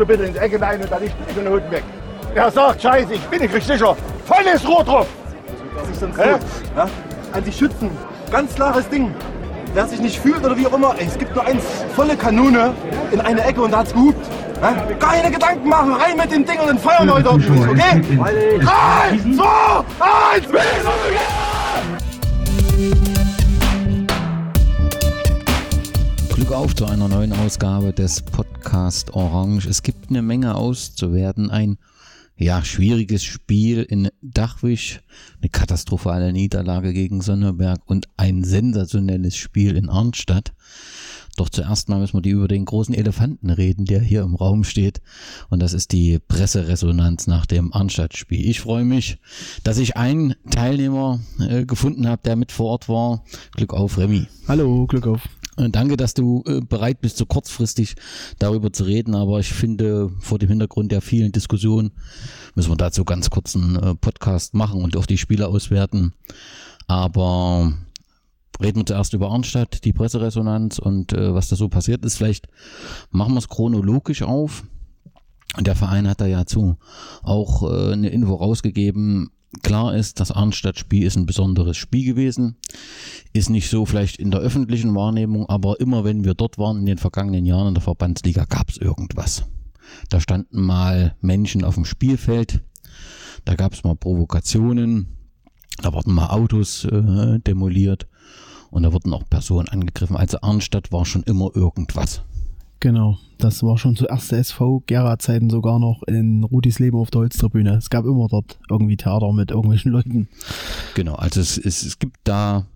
so bitte in die Ecke rein und dann nicht den Hund weg. Er sagt, scheiße, ich bin nicht sicher. Volles Rohr drauf. Das ist sonst ja? ja? An die Schützen. Ganz klares Ding. Wer sich nicht fühlt oder wie auch immer, ey, es gibt nur eins, volle Kanone in eine Ecke und da hat's gehupt. Ja? Keine Gedanken machen, rein mit dem Ding und dann feuern wir heute ordentlich, okay? Drei, zwei, eins, Glück auf zu einer neuen Ausgabe des Podcast Orange. Es gibt eine Menge auszuwerten. Ein ja, schwieriges Spiel in Dachwisch, eine katastrophale Niederlage gegen Sonneberg und ein sensationelles Spiel in Arnstadt. Doch zuerst mal müssen wir die über den großen Elefanten reden, der hier im Raum steht. Und das ist die Presseresonanz nach dem Arnstadt-Spiel. Ich freue mich, dass ich einen Teilnehmer äh, gefunden habe, der mit vor Ort war. Glück auf, Remy. Hallo, Glück auf. Äh, danke, dass du äh, bereit bist, so kurzfristig darüber zu reden. Aber ich finde, vor dem Hintergrund der vielen Diskussionen müssen wir dazu ganz kurz einen äh, Podcast machen und auch die Spiele auswerten. Aber reden wir zuerst über Arnstadt, die Presseresonanz und äh, was da so passiert ist. Vielleicht machen wir es chronologisch auf. Der Verein hat da ja zu auch äh, eine Info rausgegeben, Klar ist, das Arnstadt-Spiel ist ein besonderes Spiel gewesen. Ist nicht so vielleicht in der öffentlichen Wahrnehmung, aber immer wenn wir dort waren in den vergangenen Jahren in der Verbandsliga, gab es irgendwas. Da standen mal Menschen auf dem Spielfeld, da gab es mal Provokationen, da wurden mal Autos äh, demoliert und da wurden auch Personen angegriffen. Also Arnstadt war schon immer irgendwas. Genau, das war schon zu erste SV Gera-Zeiten sogar noch in Rudis Leben auf der Holztribüne. Es gab immer dort irgendwie Theater mit irgendwelchen Leuten. Genau, also es, es, es gibt da,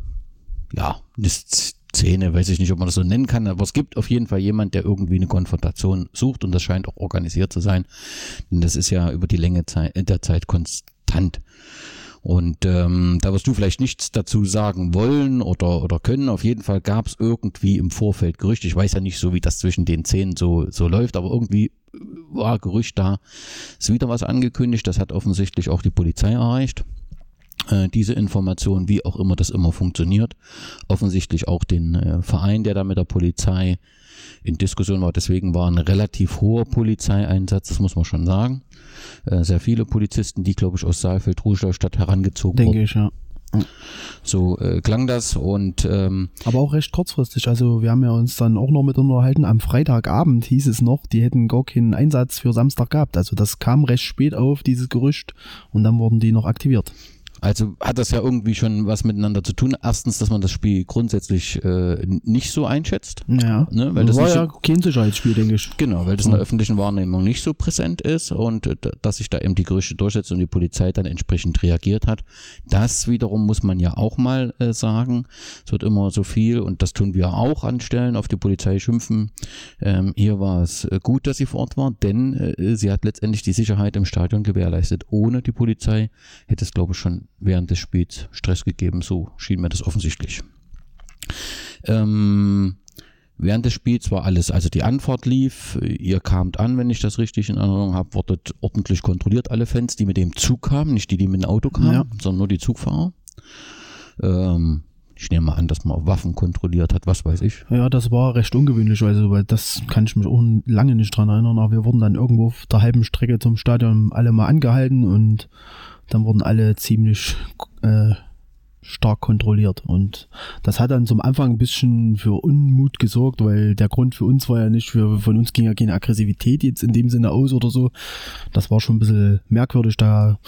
ja, eine Szene, weiß ich nicht, ob man das so nennen kann, aber es gibt auf jeden Fall jemand, der irgendwie eine Konfrontation sucht und das scheint auch organisiert zu sein. Denn das ist ja über die Länge der Zeit konstant. Und ähm, da wirst du vielleicht nichts dazu sagen wollen oder, oder können. Auf jeden Fall gab es irgendwie im Vorfeld Gerüchte. Ich weiß ja nicht so, wie das zwischen den Zähnen so, so läuft, aber irgendwie war Gerücht da. Ist wieder was angekündigt. Das hat offensichtlich auch die Polizei erreicht äh, diese Information, wie auch immer das immer funktioniert, offensichtlich auch den äh, Verein, der da mit der Polizei in Diskussion war. Deswegen war ein relativ hoher Polizeieinsatz, das muss man schon sagen. Äh, sehr viele Polizisten, die, glaube ich, aus Saalfeld, Ruhestadt herangezogen Denke wurden. ich, ja. So äh, klang das und ähm, aber auch recht kurzfristig. Also wir haben ja uns dann auch noch mit unterhalten. Am Freitagabend hieß es noch, die hätten gar keinen Einsatz für Samstag gehabt. Also das kam recht spät auf dieses Gerücht und dann wurden die noch aktiviert. Also hat das ja irgendwie schon was miteinander zu tun. Erstens, dass man das Spiel grundsätzlich äh, nicht so einschätzt. Ja, ne? weil das, war ja kein Sicherheitsspiel, denke ich. Genau, weil das in der öffentlichen Wahrnehmung nicht so präsent ist und äh, dass sich da eben die Gerüchte durchsetzen und die Polizei dann entsprechend reagiert hat. Das wiederum muss man ja auch mal äh, sagen. Es wird immer so viel und das tun wir auch an Stellen auf die Polizei schimpfen. Ähm, hier war es äh, gut, dass sie vor Ort war, denn äh, sie hat letztendlich die Sicherheit im Stadion gewährleistet. Ohne die Polizei hätte es, glaube ich, schon während des Spiels Stress gegeben. So schien mir das offensichtlich. Ähm, während des Spiels war alles, also die Anfahrt lief, ihr kamt an, wenn ich das richtig in Erinnerung habe, wurdet ordentlich kontrolliert, alle Fans, die mit dem Zug kamen, nicht die, die mit dem Auto kamen, ja. sondern nur die Zugfahrer. Ähm, ich nehme mal an, dass man Waffen kontrolliert hat, was weiß ich. Ja, das war recht ungewöhnlich, also, weil das kann ich mich auch lange nicht dran erinnern, aber wir wurden dann irgendwo auf der halben Strecke zum Stadion alle mal angehalten und dann wurden alle ziemlich äh, stark kontrolliert. Und das hat dann zum Anfang ein bisschen für Unmut gesorgt, weil der Grund für uns war ja nicht, für, von uns ging ja keine Aggressivität jetzt in dem Sinne aus oder so. Das war schon ein bisschen merkwürdig. Da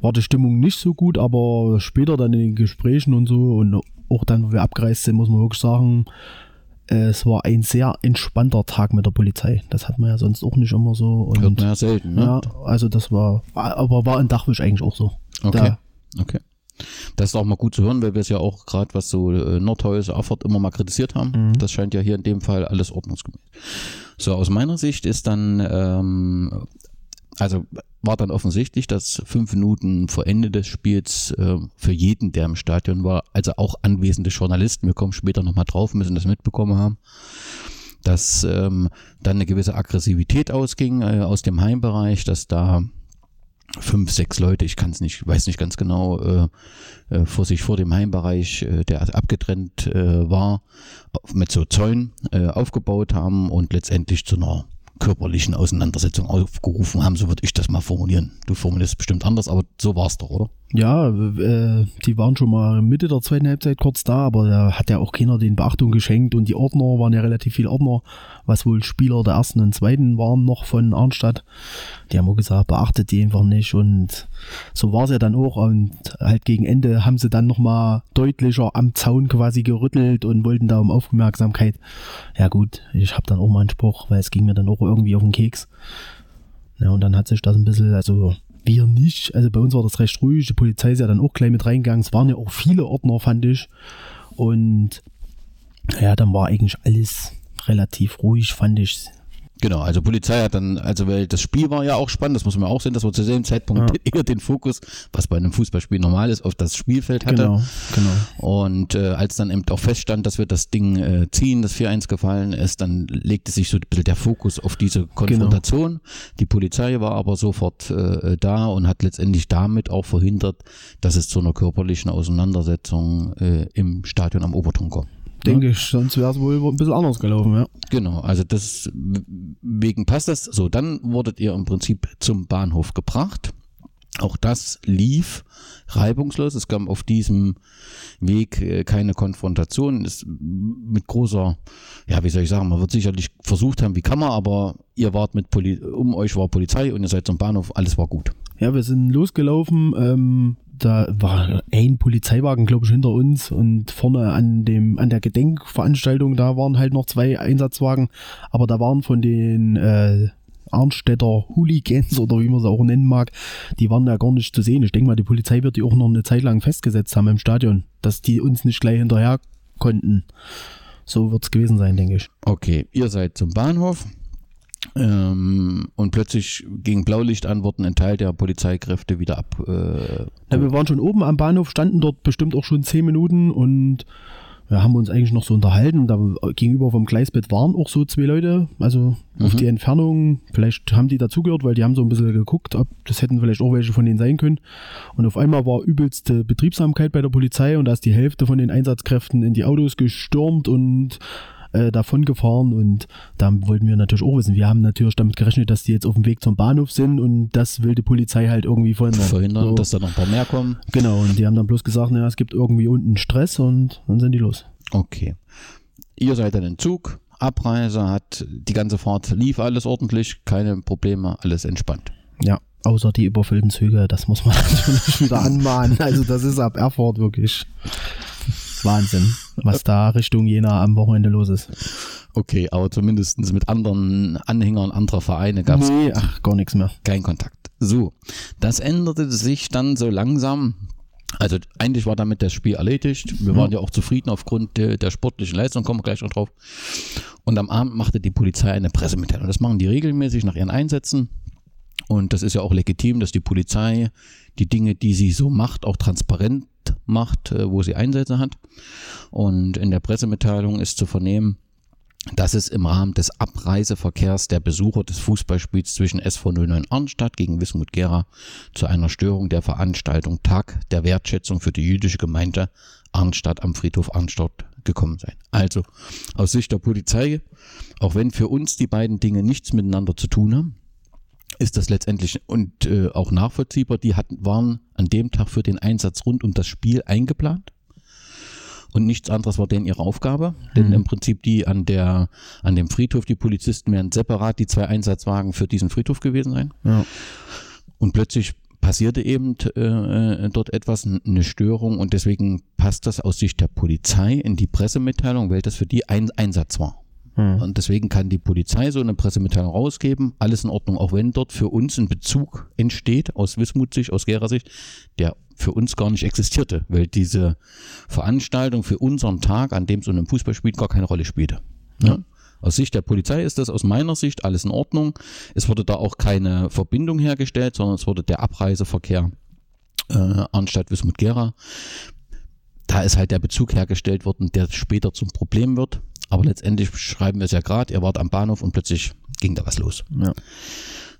war die Stimmung nicht so gut, aber später dann in den Gesprächen und so und auch dann, wo wir abgereist sind, muss man wirklich sagen, es war ein sehr entspannter Tag mit der Polizei. Das hat man ja sonst auch nicht immer so. Und, Hört man ja selten, ne? Ja, also das war, aber war in Dachwisch eigentlich auch so. Okay, da. okay. Das ist auch mal gut zu hören, weil wir es ja auch gerade, was so äh, Nordhäuser, Erfurt immer mal kritisiert haben. Mhm. Das scheint ja hier in dem Fall alles ordnungsgemäß. So, aus meiner Sicht ist dann ähm, also war dann offensichtlich, dass fünf Minuten vor Ende des Spiels äh, für jeden, der im Stadion war, also auch anwesende Journalisten, wir kommen später nochmal drauf, müssen das mitbekommen haben, dass ähm, dann eine gewisse Aggressivität ausging äh, aus dem Heimbereich, dass da fünf, sechs Leute, ich kann es nicht, weiß nicht ganz genau, äh, äh, vor sich vor dem Heimbereich, äh, der abgetrennt äh, war, mit so Zäunen äh, aufgebaut haben und letztendlich zu einer körperlichen Auseinandersetzung aufgerufen haben, so würde ich das mal formulieren. Du formulierst es bestimmt anders, aber so war es doch, oder? Ja, äh, die waren schon mal Mitte der zweiten Halbzeit kurz da, aber da hat ja auch keiner den Beachtung geschenkt und die Ordner waren ja relativ viele Ordner, was wohl Spieler der ersten und zweiten waren noch von Arnstadt. Die haben auch gesagt, beachtet die einfach nicht und so war es ja dann auch und halt gegen Ende haben sie dann nochmal deutlicher am Zaun quasi gerüttelt und wollten da um Aufmerksamkeit. Ja gut, ich habe dann auch mal einen Spruch, weil es ging mir dann auch irgendwie auf den Keks. Ja, und dann hat sich das ein bisschen, also wir nicht. Also bei uns war das recht ruhig. Die Polizei ist ja dann auch gleich mit reingegangen. Es waren ja auch viele Ordner, fand ich. Und ja, dann war eigentlich alles relativ ruhig, fand ich. Genau, also Polizei hat dann, also weil das Spiel war ja auch spannend, das muss man auch sehen, dass man zu dem Zeitpunkt ja. eher den Fokus, was bei einem Fußballspiel normal ist, auf das Spielfeld hatte. Genau, genau. Und äh, als dann eben auch feststand, dass wir das Ding äh, ziehen, das 4-1 gefallen ist, dann legte sich so ein bisschen der Fokus auf diese Konfrontation. Genau. Die Polizei war aber sofort äh, da und hat letztendlich damit auch verhindert, dass es zu einer körperlichen Auseinandersetzung äh, im Stadion am Oberton kommt denke ich, sonst wäre es wohl ein bisschen anders gelaufen, ja. Genau, also deswegen passt das. So, dann wurdet ihr im Prinzip zum Bahnhof gebracht. Auch das lief reibungslos. Es kam auf diesem Weg äh, keine Konfrontation. Es, mit großer, ja, wie soll ich sagen, man wird sicherlich versucht haben, wie kann man, aber ihr wart mit Poli um euch war Polizei und ihr seid zum Bahnhof, alles war gut. Ja, wir sind losgelaufen. Ähm, da war ein Polizeiwagen, glaube ich, hinter uns und vorne an dem an der Gedenkveranstaltung, da waren halt noch zwei Einsatzwagen, aber da waren von den äh, Arnstädter Hooligans oder wie man sie auch nennen mag, die waren da gar nicht zu sehen. Ich denke mal, die Polizei wird die auch noch eine Zeit lang festgesetzt haben im Stadion, dass die uns nicht gleich hinterher konnten. So wird es gewesen sein, denke ich. Okay, ihr seid zum Bahnhof. Ähm, und plötzlich ging Blaulicht an, wurden ein Teil der Polizeikräfte wieder ab. Äh, ja, wir waren schon oben am Bahnhof, standen dort bestimmt auch schon zehn Minuten und wir haben uns eigentlich noch so unterhalten. Da gegenüber vom Gleisbett waren auch so zwei Leute, also mhm. auf die Entfernung. Vielleicht haben die dazugehört, weil die haben so ein bisschen geguckt, ob das hätten vielleicht auch welche von denen sein können. Und auf einmal war übelste Betriebsamkeit bei der Polizei und da ist die Hälfte von den Einsatzkräften in die Autos gestürmt und äh, davon gefahren und da wollten wir natürlich auch wissen. Wir haben natürlich damit gerechnet, dass die jetzt auf dem Weg zum Bahnhof sind und das will die Polizei halt irgendwie verhindern. Verhindern, so. dass da noch ein paar mehr kommen. Genau, und die haben dann bloß gesagt, naja, es gibt irgendwie unten Stress und dann sind die los. Okay. Ihr seid dann im Zug, Abreise hat die ganze Fahrt lief alles ordentlich, keine Probleme, alles entspannt. Ja, außer die überfüllten Züge, das muss man natürlich wieder anmahnen. Also das ist ab Erfurt wirklich Wahnsinn, was da Richtung Jena am Wochenende los ist. Okay, aber zumindest mit anderen Anhängern anderer Vereine gab es nee, ach, gar nichts mehr. Kein Kontakt. So, das änderte sich dann so langsam. Also eigentlich war damit das Spiel erledigt. Wir waren ja auch zufrieden aufgrund der, der, sportlichen Leistung, kommen wir gleich noch drauf. Und am Abend machte die Polizei eine Pressemitteilung. Das machen die regelmäßig nach ihren Einsätzen. Und das ist ja auch legitim, dass die Polizei die Dinge, die sie so macht, auch transparent macht, äh, wo sie Einsätze hat. Und in der Pressemitteilung ist zu vernehmen, dass es im Rahmen des Abreiseverkehrs der Besucher des Fußballspiels zwischen SV 09 Arnstadt gegen Wismut Gera zu einer Störung der Veranstaltung Tag der Wertschätzung für die jüdische Gemeinde Arnstadt am Friedhof Arnstadt gekommen sein. Also aus Sicht der Polizei, auch wenn für uns die beiden Dinge nichts miteinander zu tun haben, ist das letztendlich und äh, auch nachvollziehbar. Die hatten, waren an dem Tag für den Einsatz rund um das Spiel eingeplant. Und nichts anderes war denen ihre Aufgabe. Mhm. Denn im Prinzip die an der, an dem Friedhof, die Polizisten wären separat die zwei Einsatzwagen für diesen Friedhof gewesen sein. Ja. Und plötzlich passierte eben äh, äh dort etwas, eine Störung und deswegen passt das aus Sicht der Polizei in die Pressemitteilung, weil das für die ein Einsatz war. Hm. Und deswegen kann die Polizei so eine Pressemitteilung rausgeben. Alles in Ordnung, auch wenn dort für uns ein Bezug entsteht, aus Wismut-Sicht, aus Gera-Sicht, der für uns gar nicht existierte, weil diese Veranstaltung für unseren Tag, an dem so ein Fußball spielt, gar keine Rolle spielte. Ja. Ja? Aus Sicht der Polizei ist das aus meiner Sicht alles in Ordnung. Es wurde da auch keine Verbindung hergestellt, sondern es wurde der Abreiseverkehr äh, anstatt Wismut-Gera. Da ist halt der Bezug hergestellt worden, der später zum Problem wird. Aber letztendlich schreiben wir es ja gerade, ihr wart am Bahnhof und plötzlich ging da was los. Ja.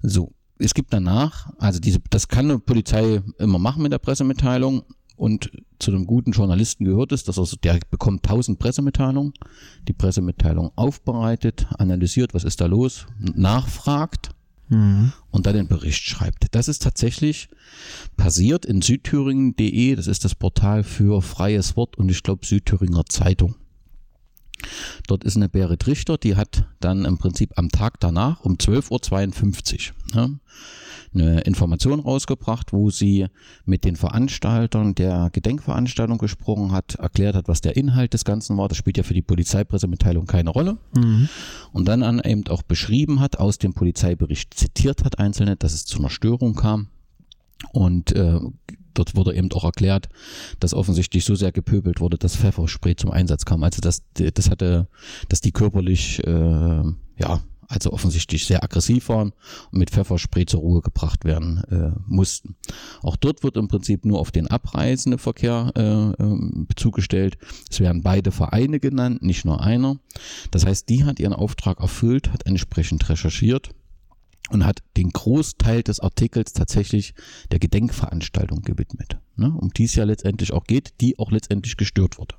So, es gibt danach, also diese, das kann eine Polizei immer machen mit der Pressemitteilung. Und zu einem guten Journalisten gehört es, dass er, der bekommt tausend Pressemitteilungen, die Pressemitteilung aufbereitet, analysiert, was ist da los, nachfragt Mhm. und dann den Bericht schreibt. Das ist tatsächlich passiert in südthüringen.de, das ist das Portal für freies Wort und ich glaube Südthüringer Zeitung. Dort ist eine Berit Richter, die hat dann im Prinzip am Tag danach um 12.52 Uhr ne, eine Information rausgebracht, wo sie mit den Veranstaltern der Gedenkveranstaltung gesprochen hat, erklärt hat, was der Inhalt des Ganzen war. Das spielt ja für die Polizeipressemitteilung keine Rolle. Mhm. Und dann an eben auch beschrieben hat, aus dem Polizeibericht zitiert hat, einzelne, dass es zu einer Störung kam. Und äh, dort wurde eben auch erklärt, dass offensichtlich so sehr gepöbelt wurde, dass Pfefferspray zum Einsatz kam. Also dass das hatte, dass die körperlich äh, ja also offensichtlich sehr aggressiv waren und mit Pfefferspray zur Ruhe gebracht werden äh, mussten. Auch dort wird im Prinzip nur auf den abreisenden Verkehr äh, ähm, Bezug gestellt. Es werden beide Vereine genannt, nicht nur einer. Das heißt, die hat ihren Auftrag erfüllt, hat entsprechend recherchiert und hat den Großteil des Artikels tatsächlich der Gedenkveranstaltung gewidmet, ne, um die es ja letztendlich auch geht, die auch letztendlich gestört wurde.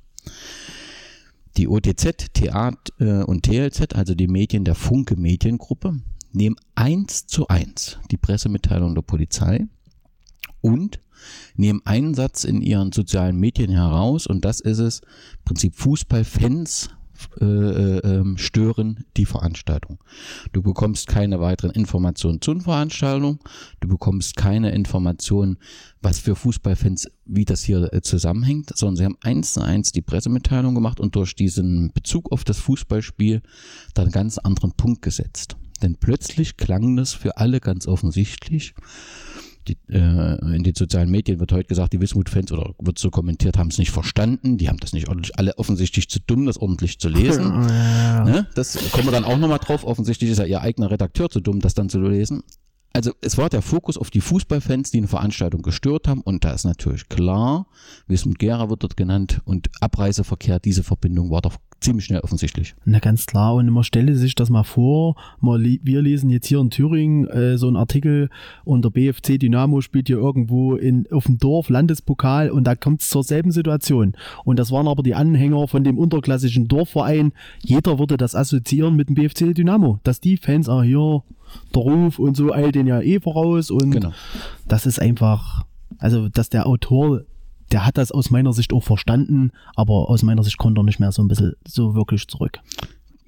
Die OTZ, TA äh, und TLZ, also die Medien der Funke Mediengruppe, nehmen eins zu eins die Pressemitteilung der Polizei und nehmen einen Satz in ihren sozialen Medien heraus und das ist es, Prinzip Fußballfans äh, äh, stören die Veranstaltung. Du bekommst keine weiteren Informationen zur Veranstaltung, du bekommst keine Informationen, was für Fußballfans, wie das hier äh, zusammenhängt, sondern sie haben eins zu eins die Pressemitteilung gemacht und durch diesen Bezug auf das Fußballspiel dann einen ganz anderen Punkt gesetzt. Denn plötzlich klang das für alle ganz offensichtlich, die, äh, in den sozialen Medien wird heute gesagt, die Wismut-Fans oder wird so kommentiert, haben es nicht verstanden. Die haben das nicht ordentlich, alle offensichtlich zu dumm, das ordentlich zu lesen. Ja. Ne? Das kommen wir dann auch nochmal drauf. Offensichtlich ist ja ihr eigener Redakteur zu dumm, das dann zu lesen. Also es war der Fokus auf die Fußballfans, die eine Veranstaltung gestört haben. Und da ist natürlich klar, Wismut Gera wird dort genannt und Abreiseverkehr, diese Verbindung war doch ziemlich schnell offensichtlich. Na ganz klar, und man stelle sich das mal vor, wir lesen jetzt hier in Thüringen äh, so einen Artikel und der BFC Dynamo spielt hier irgendwo in, auf dem Dorf Landespokal und da kommt es zur selben Situation. Und das waren aber die Anhänger von dem unterklassischen Dorfverein. Jeder würde das assoziieren mit dem BFC Dynamo, dass die Fans, ah hier, der Ruf und so eilt den ja eh voraus und Genau. das ist einfach, also dass der Autor, der hat das aus meiner Sicht auch verstanden, aber aus meiner Sicht konnte er nicht mehr so ein bisschen so wirklich zurück.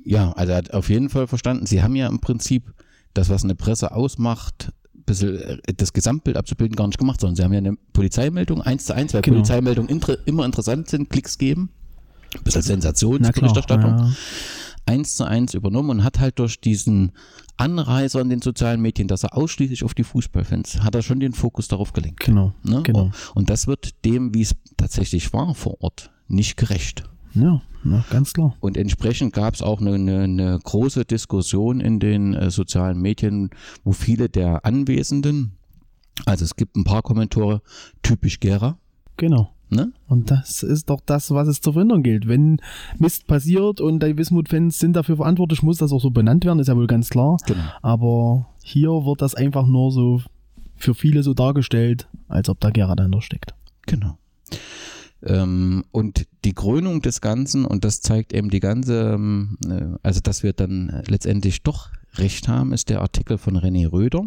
Ja, also er hat auf jeden Fall verstanden. Sie haben ja im Prinzip das, was eine Presse ausmacht, ein bisschen äh, das Gesamtbild abzubilden, gar nicht gemacht, sondern sie haben ja eine Polizeimeldung eins zu eins, weil Genau. Polizeimeldungen inter, immer interessant sind, Klicks geben. Ein bisschen Sensationsberichterstattung. ja. eins zu eins übernommen und hat halt durch diesen Anreiser in den sozialen Medien, dass er ausschließlich auf die Fußballfans, hat er schon den Fokus darauf gelenkt. Genau, Ne? genau. Und das wird dem, wie es tatsächlich war vor Ort, nicht gerecht. Ja, ja, ganz klar. Und entsprechend gab es auch eine, eine, eine große Diskussion in den äh, sozialen Medien, wo viele der Anwesenden, also es gibt ein paar Kommentare, typisch Gera, Genau. Ne? Und das ist doch das, was es zu verhindern gilt. Wenn Mist passiert und die Wismut-Fans sind dafür verantwortlich, muss das auch so benannt werden, ist ja wohl ganz klar. Genau. Aber hier wird das einfach nur so für viele so dargestellt, als ob da Gera dahinter steckt. Genau. Ähm, und die Krönung des Ganzen, und das zeigt eben die ganze, ähm, äh, also dass wir dann letztendlich doch recht haben, ist der Artikel von René Röder,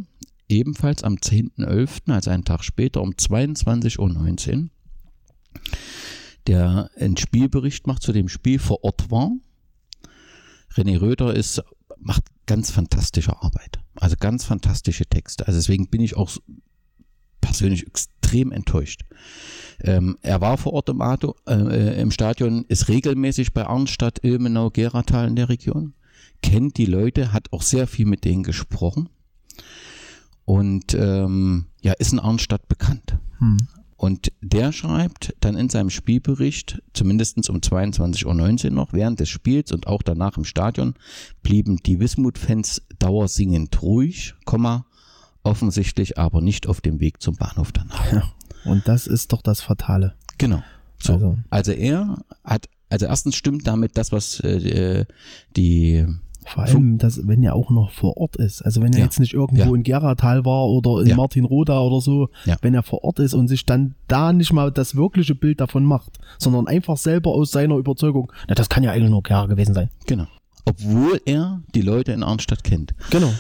ebenfalls am 10.11., also einen Tag später um 22.19 Uhr, der einen Spielbericht macht zu dem Spiel vor Ort war. René Röder ist, macht ganz fantastische Arbeit. Also ganz fantastische Texte. Also deswegen bin ich auch persönlich extrem enttäuscht. Ähm, er war vor Ort im, Auto, äh, im Stadion, ist regelmäßig bei Arnstadt, Ilmenau, Geratal in der Region, kennt die Leute, hat auch sehr viel mit denen gesprochen und ähm, ja, ist in Arnstadt bekannt. Hm. Und der schreibt dann in seinem Spielbericht, zumindest um 22.19 Uhr noch, während des Spiels und auch danach im Stadion, blieben die Wismut-Fans dauersingend ruhig, Komma, offensichtlich aber nicht auf dem Weg zum Bahnhof danach. Ja. Und das ist doch das Fatale. Genau. So. Also, Also- er hat, also erstens stimmt damit das, was äh, die Vor allem, dass, wenn er auch noch vor Ort ist. Also wenn er Ja. jetzt nicht irgendwo Ja. in Geratal war oder in Ja. Martinroda oder so, wenn er vor Ort ist und sich dann da nicht mal das wirkliche Bild davon macht, sondern einfach selber aus seiner Überzeugung, na, das kann ja eigentlich nur Gera gewesen sein. Genau. Obwohl er die Leute in Arnstadt kennt. Genau.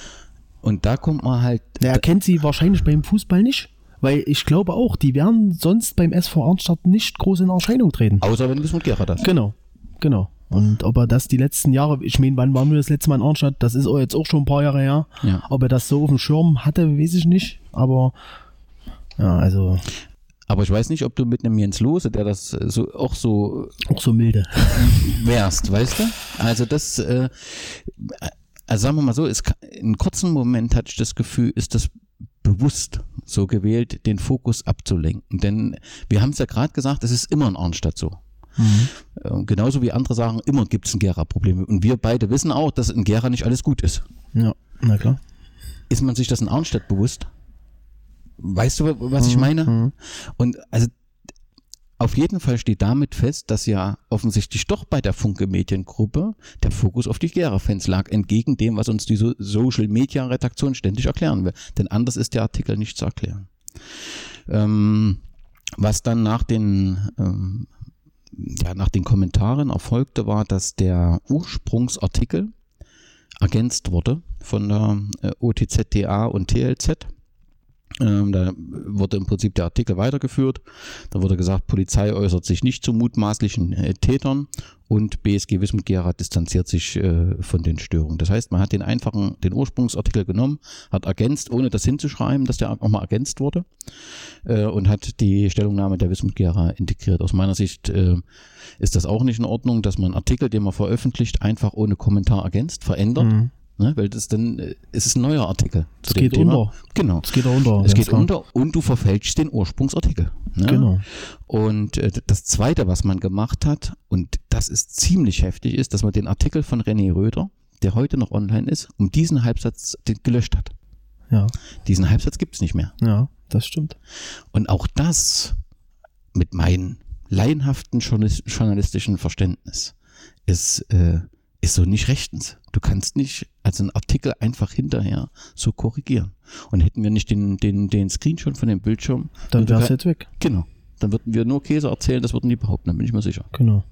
Und da kommt man halt. Na, er kennt sie wahrscheinlich beim Fußball nicht, weil ich glaube auch, die werden sonst beim SV Arnstadt nicht groß in Erscheinung treten. Außer wenn Wismut Gera das. Genau, genau. Und ob er das die letzten Jahre, ich meine, wann waren wir das letzte Mal in Arnstadt? Das ist jetzt auch schon ein paar Jahre her. Ja. Ob er das so auf dem Schirm hatte, weiß ich nicht. Aber ja, also Aber ich weiß nicht, ob du mit einem Jens Lose, der das äh, so auch so auch so milde. wärst, weißt du? Also das, äh, also sagen wir mal so, ka- in einem kurzen Moment hatte ich das Gefühl, ist das bewusst so gewählt, den Fokus abzulenken. Denn wir haben es ja gerade gesagt, es ist immer in Arnstadt so. Äh, Genauso wie andere sagen, immer gibt es in Gera Probleme. Und wir beide wissen auch, dass in Gera nicht alles gut ist. Ja, na klar. Ist man sich das in Arnstadt bewusst? Weißt du, was ich meine? Und also auf jeden Fall steht damit fest, dass ja offensichtlich doch bei der Funke Mediengruppe der Fokus auf die Gera-Fans lag, entgegen dem, was uns die so Social Media Redaktion ständig erklären will. Denn anders ist der Artikel nicht zu erklären. Ähm, was dann nach den ähm, ja, nach den Kommentaren erfolgte, war, dass der Ursprungsartikel ergänzt wurde von der äh, OTZDA und TLZ. Ähm, da wurde im Prinzip der Artikel weitergeführt. Da wurde gesagt, Polizei äußert sich nicht zu mutmaßlichen äh, Tätern und BSG Wismut Gera distanziert sich äh, von den Störungen. Das heißt, man hat den einfachen, den Ursprungsartikel genommen, hat ergänzt, ohne das hinzuschreiben, dass der auch mal ergänzt wurde äh, und hat die Stellungnahme der Wismut Gera integriert. Aus meiner Sicht äh, ist das auch nicht in Ordnung, dass man Artikel, den man veröffentlicht, einfach ohne Kommentar ergänzt, verändert. Mhm. Ne, weil das dann äh, es ist ein neuer Artikel Es geht Thema. unter. Genau. Es geht unter. Es geht klar. unter und du verfälschst den Ursprungsartikel. Ne? Genau. Und äh, das Zweite, was man gemacht hat, und das ist ziemlich heftig, ist, dass man den Artikel von René Röder, der heute noch online ist, um diesen Halbsatz gelöscht hat. Ja, Diesen Halbsatz gibt es nicht mehr. ja, das stimmt. Und auch das mit meinem laienhaften journalis- journalistischen Verständnis ist, äh, ist so nicht rechtens. Du kannst nicht also einen Artikel einfach hinterher so korrigieren. Und hätten wir nicht den, den, den Screenshot von dem Bildschirm, Dann wäre es jetzt weg. Genau. Dann würden wir nur Käse erzählen, das würden die behaupten, dann bin ich mir sicher. Genau.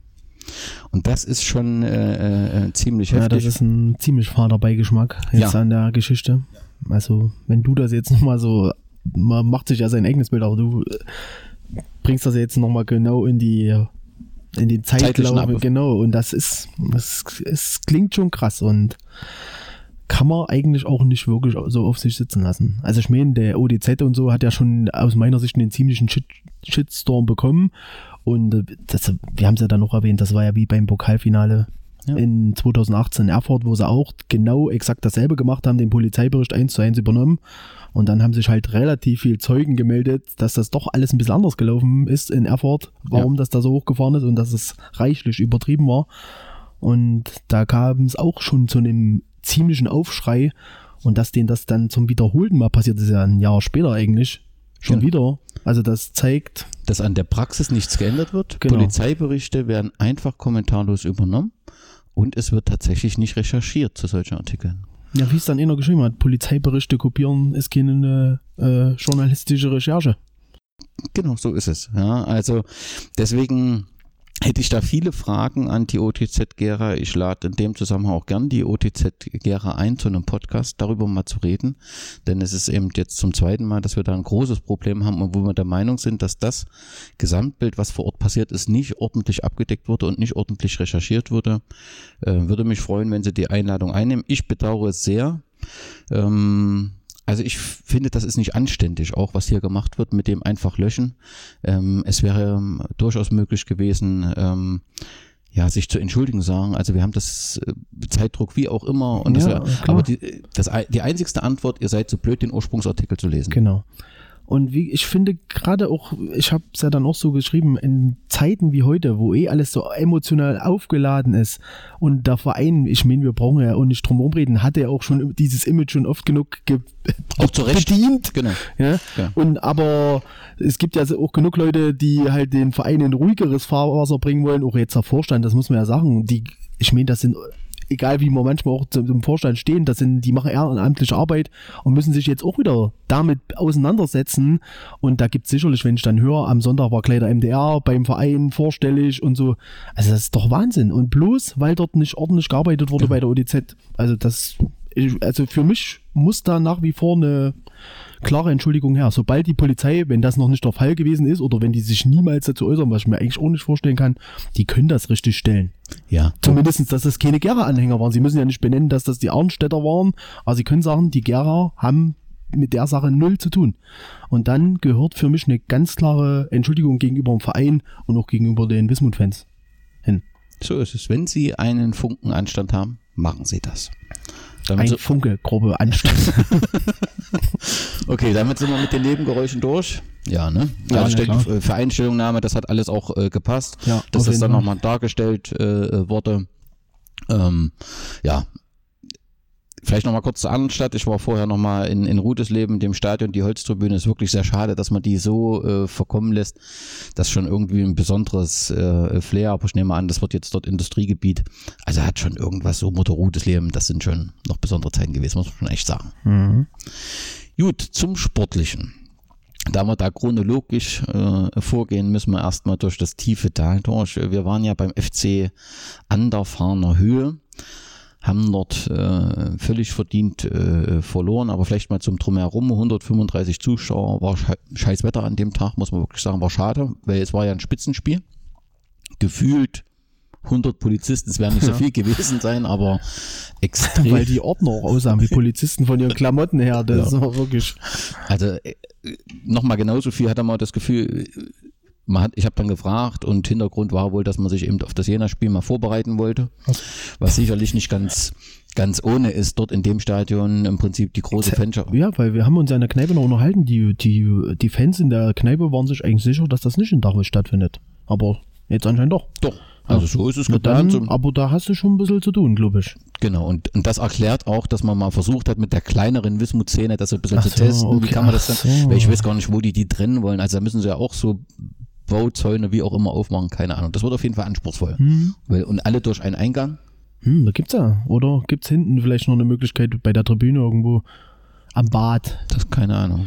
Und das ist schon äh, äh, ziemlich Ja, das heftig. ist ein ziemlich fader Beigeschmack jetzt Ja. an der Geschichte. Also, wenn du das jetzt nochmal so, man macht sich ja sein eigenes Bild, aber du äh, bringst das jetzt nochmal genau in die in den Zeitlichen Zeitlauf, genau, und das ist, es, es klingt schon krass und kann man eigentlich auch nicht wirklich so auf sich sitzen lassen. Also ich meine, der ODZ und so hat ja schon aus meiner Sicht einen ziemlichen Shit, Shitstorm bekommen. Und das, wir haben es ja dann noch erwähnt, das war ja wie beim Pokalfinale Ja. in 2018 in Erfurt, wo sie auch genau exakt dasselbe gemacht haben, den Polizeibericht eins zu eins übernommen und dann haben sich halt relativ viel Zeugen gemeldet, dass das doch alles ein bisschen anders gelaufen ist in Erfurt, warum das da so hochgefahren ist und dass es reichlich übertrieben war. Und da kam es auch schon zu einem ziemlichen Aufschrei und dass denen das dann zum Wiederholten mal passiert ist, ja ein Jahr später eigentlich schon Genau. wieder. Also das zeigt, dass an der Praxis nichts geändert wird. Genau. Polizeiberichte werden einfach kommentarlos übernommen und es wird tatsächlich nicht recherchiert zu solchen Artikeln. Ja, wie es dann einer geschrieben hat, Polizeiberichte kopieren ist keine äh, journalistische Recherche. Genau, so ist es. Ja, also deswegen hätte ich da viele Fragen an die OTZ Gera. Ich lade in dem Zusammenhang auch gern die OTZ Gera ein, zu einem Podcast darüber mal zu reden. Denn es ist eben jetzt zum zweiten Mal, dass wir da ein großes Problem haben und wo wir der Meinung sind, dass das Gesamtbild, was vor Ort passiert ist, nicht ordentlich abgedeckt wurde und nicht ordentlich recherchiert wurde. Äh, würde mich freuen, wenn Sie die Einladung einnehmen. Ich bedauere es sehr. Ähm, also ich finde, das ist nicht anständig, auch was hier gemacht wird mit dem einfach löschen. Ähm, es wäre ähm, durchaus möglich gewesen, ähm, ja, sich zu entschuldigen sagen. Also wir haben das äh, Zeitdruck wie auch immer und das Ja, klar. aber die, das, die einzigste Antwort, ihr seid so blöd, den Ursprungsartikel zu lesen. Genau. Und wie ich finde gerade auch, ich habe es ja dann auch so geschrieben, in Zeiten wie heute, wo eh alles so emotional aufgeladen ist und der Verein, ich meine, wir brauchen ja auch nicht drum rumreden, hat ja auch schon dieses Image schon oft genug ge Auch zu Recht. bedient. Genau. Ja? Ja. Und aber es gibt ja auch genug Leute, die halt den Verein in ruhigeres Fahrwasser bringen wollen, auch jetzt der Vorstand, das muss man ja sagen. Die, ich meine, das sind egal wie wir manchmal auch zum, zum Vorstand stehen, das sind, die machen ehrenamtliche Arbeit und müssen sich jetzt auch wieder damit auseinandersetzen. Und da gibt es sicherlich, wenn ich dann höre, am Sonntag war gleich der MDR beim Verein vorstellig und so. Also das ist doch Wahnsinn. Und bloß, weil dort nicht ordentlich gearbeitet wurde bei der ODZ. Also das, also für mich muss da nach wie vor eine klare Entschuldigung her. Sobald die Polizei, wenn das noch nicht der Fall gewesen ist oder wenn die sich niemals dazu äußern, was ich mir eigentlich auch nicht vorstellen kann, die können das richtig stellen. Ja. Zumindestens, dass das keine Gera-Anhänger waren. Sie müssen ja nicht benennen, dass das die Arnstädter waren, aber sie können sagen, die Gera haben mit der Sache null zu tun. Und dann gehört für mich eine ganz klare Entschuldigung gegenüber dem Verein und auch gegenüber den Wismut-Fans hin. So ist es. Wenn Sie einen Funken Anstand haben, machen Sie das. Damit Ein Funke, grobe Anstand. okay, damit sind wir mit den Nebengeräuschen durch. Ja, ne? Ja, also na Stell- klar. äh, für Einstellungnahme, das hat alles auch äh, gepasst. Ja, dass jeden dann nochmal dargestellt äh, wurde. Ähm, ja. Vielleicht nochmal kurz zur Annenstadt. Ich war vorher nochmal in, in Rudesleben, dem Stadion. Die Holztribüne ist wirklich sehr schade, dass man die so äh, verkommen lässt. Das ist schon irgendwie ein besonderes äh, Flair. Aber ich nehme an, das wird jetzt dort Industriegebiet. Also hat schon irgendwas so Mutter Rudesleben. Das sind schon noch besondere Zeiten gewesen, muss man schon echt sagen. Mhm. Gut, zum Sportlichen. Da wir da chronologisch äh, vorgehen, müssen wir erstmal durch das tiefe Tal durch. Wir waren ja beim FC an der Fahner Höhe, haben dort äh, völlig verdient äh, verloren, aber vielleicht mal zum Drumherum. 135 Zuschauer, war sche scheiß Wetter an dem Tag, muss man wirklich sagen, war schade, weil es war ja ein Spitzenspiel. Gefühlt 100 Polizisten, es werden nicht so viel gewesen sein, aber extrem. Weil die Ordner auch aussahen wie Polizisten von ihren Klamotten her. Das war wirklich. Also äh, nochmal genauso viel hatte man das Gefühl, man hat, ich habe dann gefragt und Hintergrund war wohl, dass man sich eben auf das Jena-Spiel mal vorbereiten wollte, was sicherlich nicht ganz, ganz ohne ist, dort in dem Stadion im Prinzip die große Fanschaft. Ja, weil wir haben uns in der Kneipe noch unterhalten. Die, die, die Fans in der Kneipe waren sich eigentlich sicher, dass das nicht in Dachwitz stattfindet. Aber jetzt anscheinend doch. Doch, also so ist es dann, geplant. so- aber da hast du schon ein bisschen zu tun, glaube ich. Genau, und, und das erklärt auch, dass man mal versucht hat, mit der kleineren Wismut-Szene das so ein bisschen Ach zu so, testen. Wie okay, kann man das dann, so. weil ich weiß gar nicht, wo die die trennen wollen. Also da müssen sie ja auch so Bauzäune, wie auch immer, aufmachen, keine Ahnung. Das wird auf jeden Fall anspruchsvoll. Weil, und alle durch einen Eingang. Hm, da gibt's ja. Oder gibt's hinten vielleicht noch eine Möglichkeit bei der Tribüne irgendwo am Bad? Das keine Ahnung.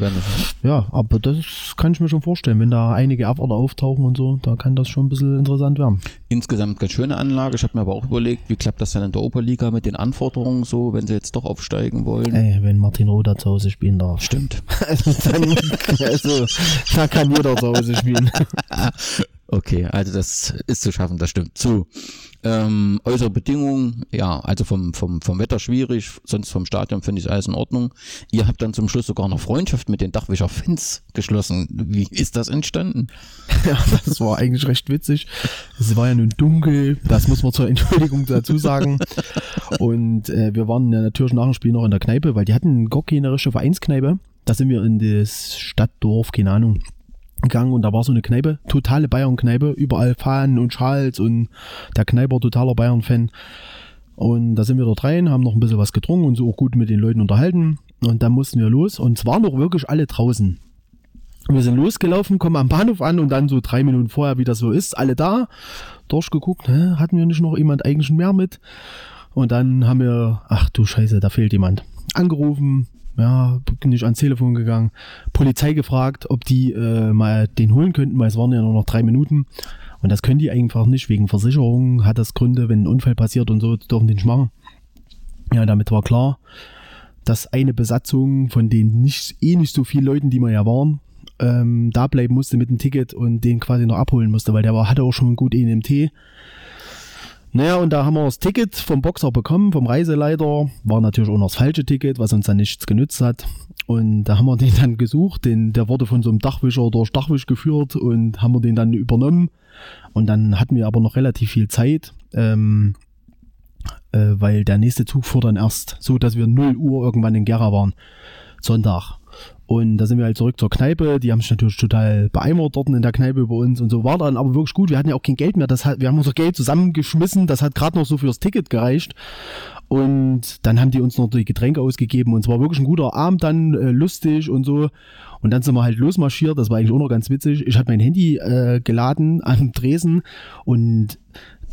Ja, aber das kann ich mir schon vorstellen. Wenn da einige Abwärter auftauchen und so, da kann das schon ein bisschen interessant werden. Insgesamt ganz schöne Anlage. Ich habe mir aber auch überlegt, wie klappt das dann in der Oberliga mit den Anforderungen so, wenn sie jetzt doch aufsteigen wollen. Ey, wenn Martin Roder zu Hause spielen darf. Stimmt. Also, dann, also, da kann jeder zu Hause spielen. Okay, also das ist zu schaffen, das stimmt. Zu ähm, äußere Bedingungen, ja, also vom, vom, vom Wetter schwierig, sonst vom Stadion finde ich alles in Ordnung. Ihr habt dann zum Schluss sogar noch Freundschaft mit den Dachwischer Fans geschlossen. Wie ist das entstanden? Ja, das war eigentlich recht witzig. Es war ja nun dunkel, das muss man zur Entschuldigung dazu sagen. Und äh, wir waren ja natürlich nach dem Spiel noch in der Kneipe, weil die hatten gar keine Vereinskneipe. Da sind wir in das Stadtdorf, keine Ahnung, gegangen und da war so eine Kneipe, totale Bayern-Kneipe, überall Fahnen und Schals und der Kneiper totaler Bayern-Fan. Und da sind wir dort rein, haben noch ein bisschen was getrunken und so auch gut mit den Leuten unterhalten. Und dann mussten wir los und es waren doch wirklich alle draußen. Wir sind losgelaufen, kommen am Bahnhof an und dann so drei Minuten vorher, wie das so ist, alle da, durchgeguckt, hä, hatten wir nicht noch jemand eigentlich mehr mit? Und dann haben wir, ach du Scheiße, da fehlt jemand. Angerufen, ja, bin ich ans Telefon gegangen, Polizei gefragt, ob die äh, mal den holen könnten, weil es waren ja nur noch drei Minuten. Und das können die einfach nicht, wegen Versicherung hat das Gründe, wenn ein Unfall passiert und so, dürfen die nicht machen. Ja, damit war klar, dass eine Besatzung von den nicht, eh nicht so vielen Leuten, die wir ja waren, ähm, da bleiben musste mit dem Ticket und den quasi noch abholen musste, weil der war, hatte auch schon gut ENMT. Naja, und da haben wir das Ticket vom Boxer bekommen, vom Reiseleiter. War natürlich auch noch das falsche Ticket, was uns dann nichts genützt hat. Und da haben wir den dann gesucht. Den, der wurde von so einem Dachwischer durch Dachwisch geführt und haben wir den dann übernommen. Und dann hatten wir aber noch relativ viel Zeit, ähm, äh, weil der nächste Zug fuhr dann erst so, dass wir 0 Uhr irgendwann in Gera waren. Sonntag. Und da sind wir halt zurück zur Kneipe. Die haben sich natürlich total beeimert dort in der Kneipe über uns und so. War dann aber wirklich gut. Wir hatten ja auch kein Geld mehr. Das hat, wir haben unser Geld zusammengeschmissen. Das hat gerade noch so fürs Ticket gereicht. Und dann haben die uns noch die Getränke ausgegeben. Und es war wirklich ein guter Abend dann, äh, lustig und so. Und dann sind wir halt losmarschiert. Das war eigentlich auch noch ganz witzig. Ich hatte mein Handy äh, geladen am Dresen und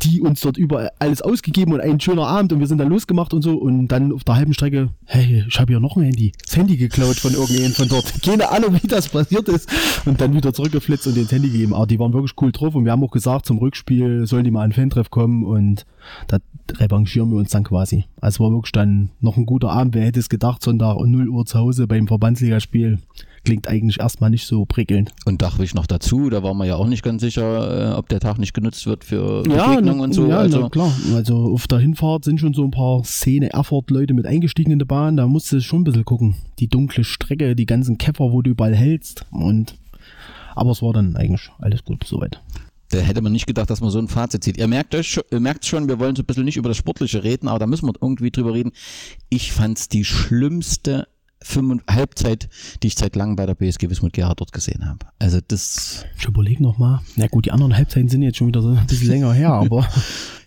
die uns dort überall alles ausgegeben und ein schöner Abend und wir sind dann losgemacht und so und dann auf der halben Strecke, hey, ich habe hier noch ein Handy. Das Handy geklaut von irgendjemandem von dort. Keine Ahnung, wie das passiert ist. Und dann wieder zurückgeflitzt und ins Handy gegeben. Aber die waren wirklich cool drauf und wir haben auch gesagt, zum Rückspiel sollen die mal an Fantreff kommen und da revanchieren wir uns dann quasi. Also war wirklich dann noch ein guter Abend. Wer hätte es gedacht, Sonntag um 0 Uhr zu Hause beim Verbandsligaspiel klingt eigentlich erstmal nicht so prickelnd. Und Dachwig noch dazu, da waren wir ja auch nicht ganz sicher, äh, ob der Tag nicht genutzt wird für Begegnungen na, und so. Ja, also, na, klar. Also auf der Hinfahrt sind schon so ein paar Szene Erfurt-Leute mit eingestiegen in die Bahn. Da musst du schon ein bisschen gucken. Die dunkle Strecke, die ganzen Käfer, wo du überall hältst. Und aber es war dann eigentlich alles gut soweit. Da hätte man nicht gedacht, dass man so ein Fazit zieht. Ihr merkt euch, ihr merkt schon, wir wollen so ein bisschen nicht über das Sportliche reden, aber da müssen wir irgendwie drüber reden. Ich fand's die schlimmste Fünf Halbzeit, die ich seit langem bei der BSG Wismut Gera dort gesehen habe. Also das. Ich überlege nochmal. Na gut, die anderen Halbzeiten sind jetzt schon wieder so ein bisschen länger her, aber.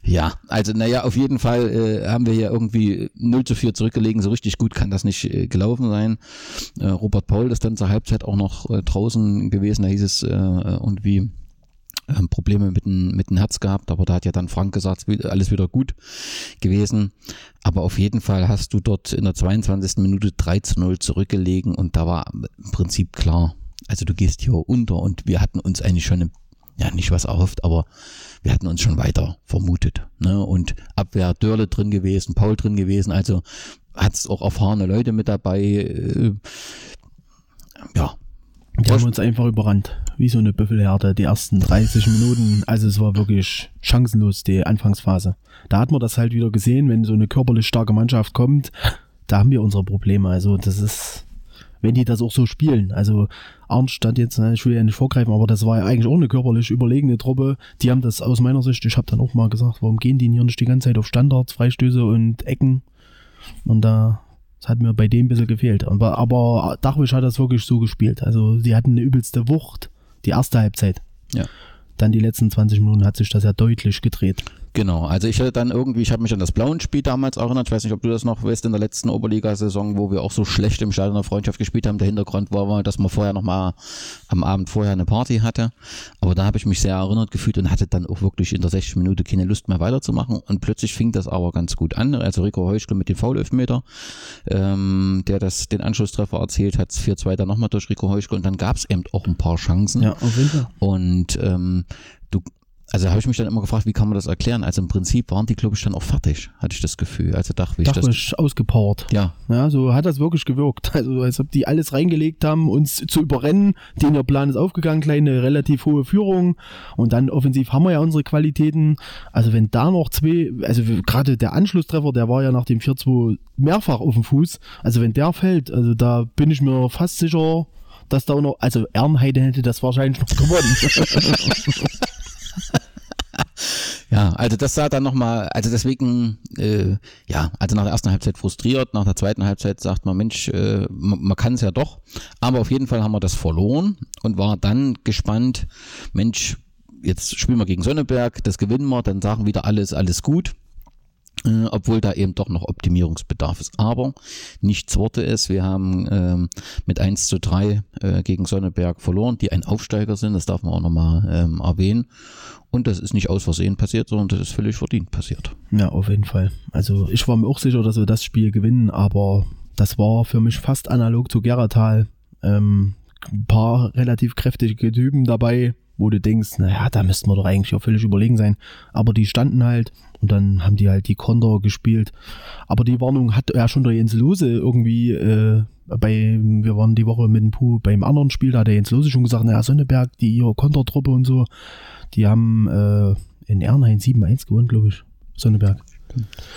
ja, also naja, auf jeden Fall äh, haben wir hier irgendwie 0 zu 4 zurückgelegen. So richtig gut kann das nicht äh, gelaufen sein. Äh, Robert Paul ist dann zur Halbzeit auch noch äh, draußen gewesen. Da hieß es äh, irgendwie ähm, Probleme mit dem, mit dem Herz gehabt, aber da hat ja dann Frank gesagt, alles wieder gut gewesen. Aber auf jeden Fall hast du dort in der 22. Minute 3 zu 0 zurückgelegen und da war im Prinzip klar, also du gehst hier unter und wir hatten uns eigentlich schon, ja nicht was erhofft, aber wir hatten uns schon weiter vermutet. Ne? Und Abwehr Dörle drin gewesen, Paul drin gewesen, also hat es auch erfahrene Leute mit dabei. Äh, ja, die haben uns einfach überrannt, wie so eine Büffelherde, die ersten 30 Minuten. Also es war wirklich chancenlos, die Anfangsphase. Da hat man das halt wieder gesehen, wenn so eine körperlich starke Mannschaft kommt, da haben wir unsere Probleme. Also das ist, wenn die das auch so spielen. Also Arnstadt jetzt, ne, ich will ja nicht vorgreifen, aber das war ja eigentlich auch eine körperlich überlegene Truppe. Die haben das aus meiner Sicht, ich habe dann auch mal gesagt, warum gehen die hier nicht die ganze Zeit auf Standards, Freistöße und Ecken? Und da das hat mir bei dem ein bisschen gefehlt. Aber, aber Dachwisch hat das wirklich so gespielt. Also sie hatten eine übelste Wucht, die erste Halbzeit. Ja. Dann die letzten 20 Minuten hat sich das ja deutlich gedreht. Genau, also ich hatte dann irgendwie, ich habe mich an das blauen Spiel damals erinnert, ich weiß nicht, ob du das noch weißt, in der letzten Oberliga-Saison, wo wir auch so schlecht im Stadion der Freundschaft gespielt haben. Der Hintergrund war, dass man vorher nochmal am Abend vorher eine Party hatte. Aber da habe ich mich sehr erinnert gefühlt und hatte dann auch wirklich in der 60 Minute keine Lust mehr weiterzumachen. Und plötzlich fing das aber ganz gut an. Also Rico Heuschkel mit dem Foul-Elfmeter, ähm, der das den Anschlusstreffer erzählt hat, 4-2 dann nochmal durch Rico Heuschkel und dann gab es eben auch ein paar Chancen. Ja, auf jeden Fall. Und ähm, du also habe ich mich dann immer gefragt, wie kann man das erklären? Also im Prinzip waren die, glaube ich, dann auch fertig, hatte ich das Gefühl. Also dachte ich, das ausgepowert. Ja. Ja, so hat das wirklich gewirkt. Also als ob die alles reingelegt haben, uns zu überrennen. Den ihr Plan ist aufgegangen, kleine, relativ hohe Führung. Und dann offensiv haben wir ja unsere Qualitäten. Also wenn da noch zwei, also gerade der Anschlusstreffer, der war ja nach dem 4-2 mehrfach auf dem Fuß. Also wenn der fällt, also da bin ich mir fast sicher, dass da auch noch, also Ernheide hätte das wahrscheinlich noch gewonnen. Ja, also das sah dann nochmal, also deswegen, äh, ja, also nach der ersten Halbzeit frustriert, nach der zweiten Halbzeit sagt man, Mensch, äh, man, man kann es ja doch, aber auf jeden Fall haben wir das verloren und war dann gespannt, Mensch, jetzt spielen wir gegen Sonneberg, das gewinnen wir, dann sagen wieder alles, alles gut. Äh, obwohl da eben doch noch Optimierungsbedarf ist. Aber nichts wurde es. Wir haben ähm, mit 1 zu 3 äh, gegen Sonneberg verloren, die ein Aufsteiger sind, das darf man auch nochmal ähm, erwähnen. Und das ist nicht aus Versehen passiert, sondern das ist völlig verdient passiert. Ja, auf jeden Fall. Also ich war mir auch sicher, dass wir das Spiel gewinnen, aber das war für mich fast analog zu Geratal. Ähm, ein paar relativ kräftige Typen dabei, wo du denkst, naja, da müssten wir doch eigentlich auch völlig überlegen sein. Aber die standen halt und dann haben die halt die Konter gespielt. Aber die Warnung hat ja schon der Jens Lose irgendwie äh, bei, wir waren die Woche mit dem Puh beim anderen Spiel, da hat der Jens Lose schon gesagt, naja, Sonneberg, die ihre Kontertruppe und so, die haben äh, in Ernheim 7-1 gewonnen, glaube ich. Sonneberg.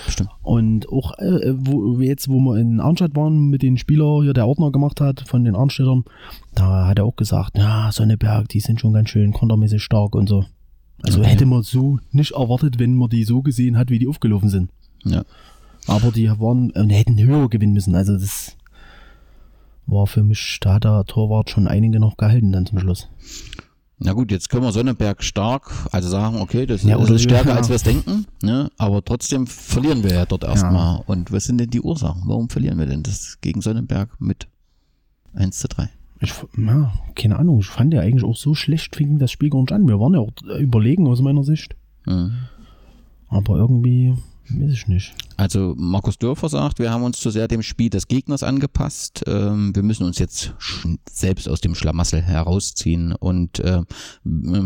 Stimmt. Und auch äh, wo, jetzt, wo wir in Arnstadt waren mit den Spielern hier der Ordner gemacht hat von den Arnstädtern, da hat er auch gesagt, ja, Sonneberg, die sind schon ganz schön kontermäßig stark und so. Also okay. hätte man so nicht erwartet, wenn man die so gesehen hat, wie die aufgelaufen sind. Ja. Aber die waren, äh, hätten höher gewinnen müssen. Also das war für mich, da hat der Torwart schon einige noch gehalten dann zum Schluss. Na gut, jetzt können wir Sonneberg stark, also sagen, okay, das, ja, das ist stärker, ja. als wir es denken, ne? aber trotzdem verlieren wir ja dort erstmal. Ja. Und was sind denn die Ursachen? Warum verlieren wir denn das gegen Sonnenberg mit 1 zu 3? Ich, ja, keine Ahnung, ich fand ja eigentlich auch so schlecht fing das Spiel gar nicht an. Wir waren ja auch überlegen aus meiner Sicht. Mhm. Aber irgendwie, weiß ich nicht. Also Markus Dörfer sagt, wir haben uns zu sehr dem Spiel des Gegners angepasst. Ähm, wir müssen uns jetzt selbst aus dem Schlamassel herausziehen und äh,